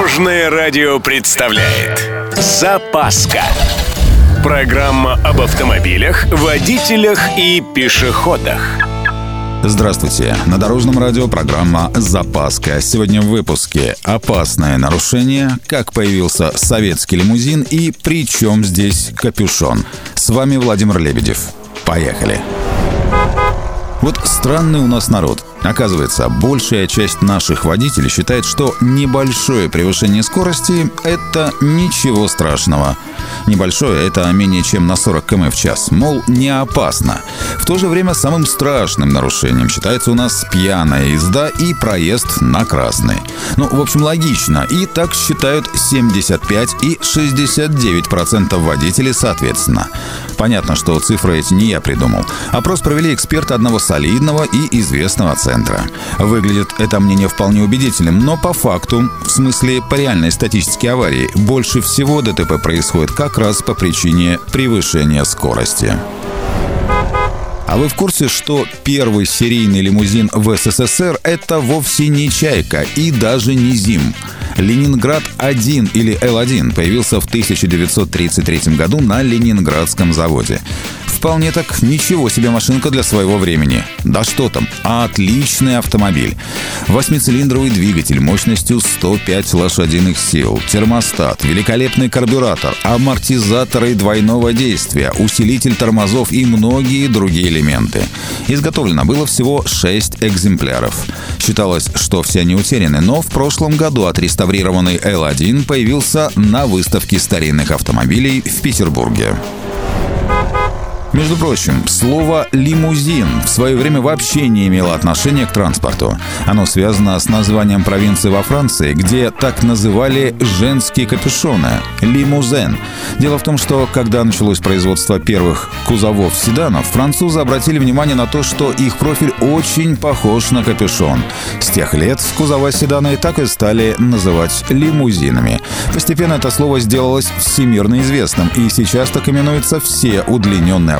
Дорожное радио представляет Запаска Программа об автомобилях, водителях и пешеходах Здравствуйте. На Дорожном радио программа «Запаска». Сегодня в выпуске «Опасное нарушение», «Как появился советский лимузин» и «При чем здесь капюшон». С вами Владимир Лебедев. Поехали. Вот странный у нас народ. Оказывается, большая часть наших водителей считает, что небольшое превышение скорости – это ничего страшного. Небольшое – это менее чем на 40 км в час. Мол, не опасно. В то же время самым страшным нарушением считается у нас пьяная езда и проезд на красный. Ну, в общем, логично. И так считают 75 и 69% водителей соответственно. Понятно, что цифры эти не я придумал. Опрос провели эксперты одного солидного и известного центра. Выглядит это мнение вполне убедительным, но по факту, в смысле по реальной статистике аварии, больше всего ДТП происходит как раз по причине превышения скорости. А вы в курсе, что первый серийный лимузин в СССР – это вовсе не «Чайка» и даже не «Зим»? Ленинград-1 или Л-1 появился в 1933 году на Ленинградском заводе. Вполне так ничего себе машинка для своего времени. Да что там, отличный автомобиль. Восьмицилиндровый двигатель мощностью 105 лошадиных сил, термостат, великолепный карбюратор, амортизаторы двойного действия, усилитель тормозов и многие другие элементы. Изготовлено было всего 6 экземпляров. Считалось, что все они утеряны, но в прошлом году отреставрированный L1 появился на выставке старинных автомобилей в Петербурге. Между прочим, слово «лимузин» в свое время вообще не имело отношения к транспорту. Оно связано с названием провинции во Франции, где так называли женские капюшоны – лимузен. Дело в том, что когда началось производство первых кузовов седанов, французы обратили внимание на то, что их профиль очень похож на капюшон. С тех лет кузова седана и так и стали называть лимузинами. Постепенно это слово сделалось всемирно известным, и сейчас так именуются все удлиненные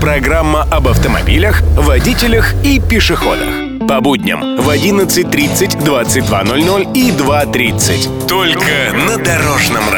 Программа об автомобилях, водителях и пешеходах. По будням в 11.30, 22.00 и 2.30. Только на Дорожном радио.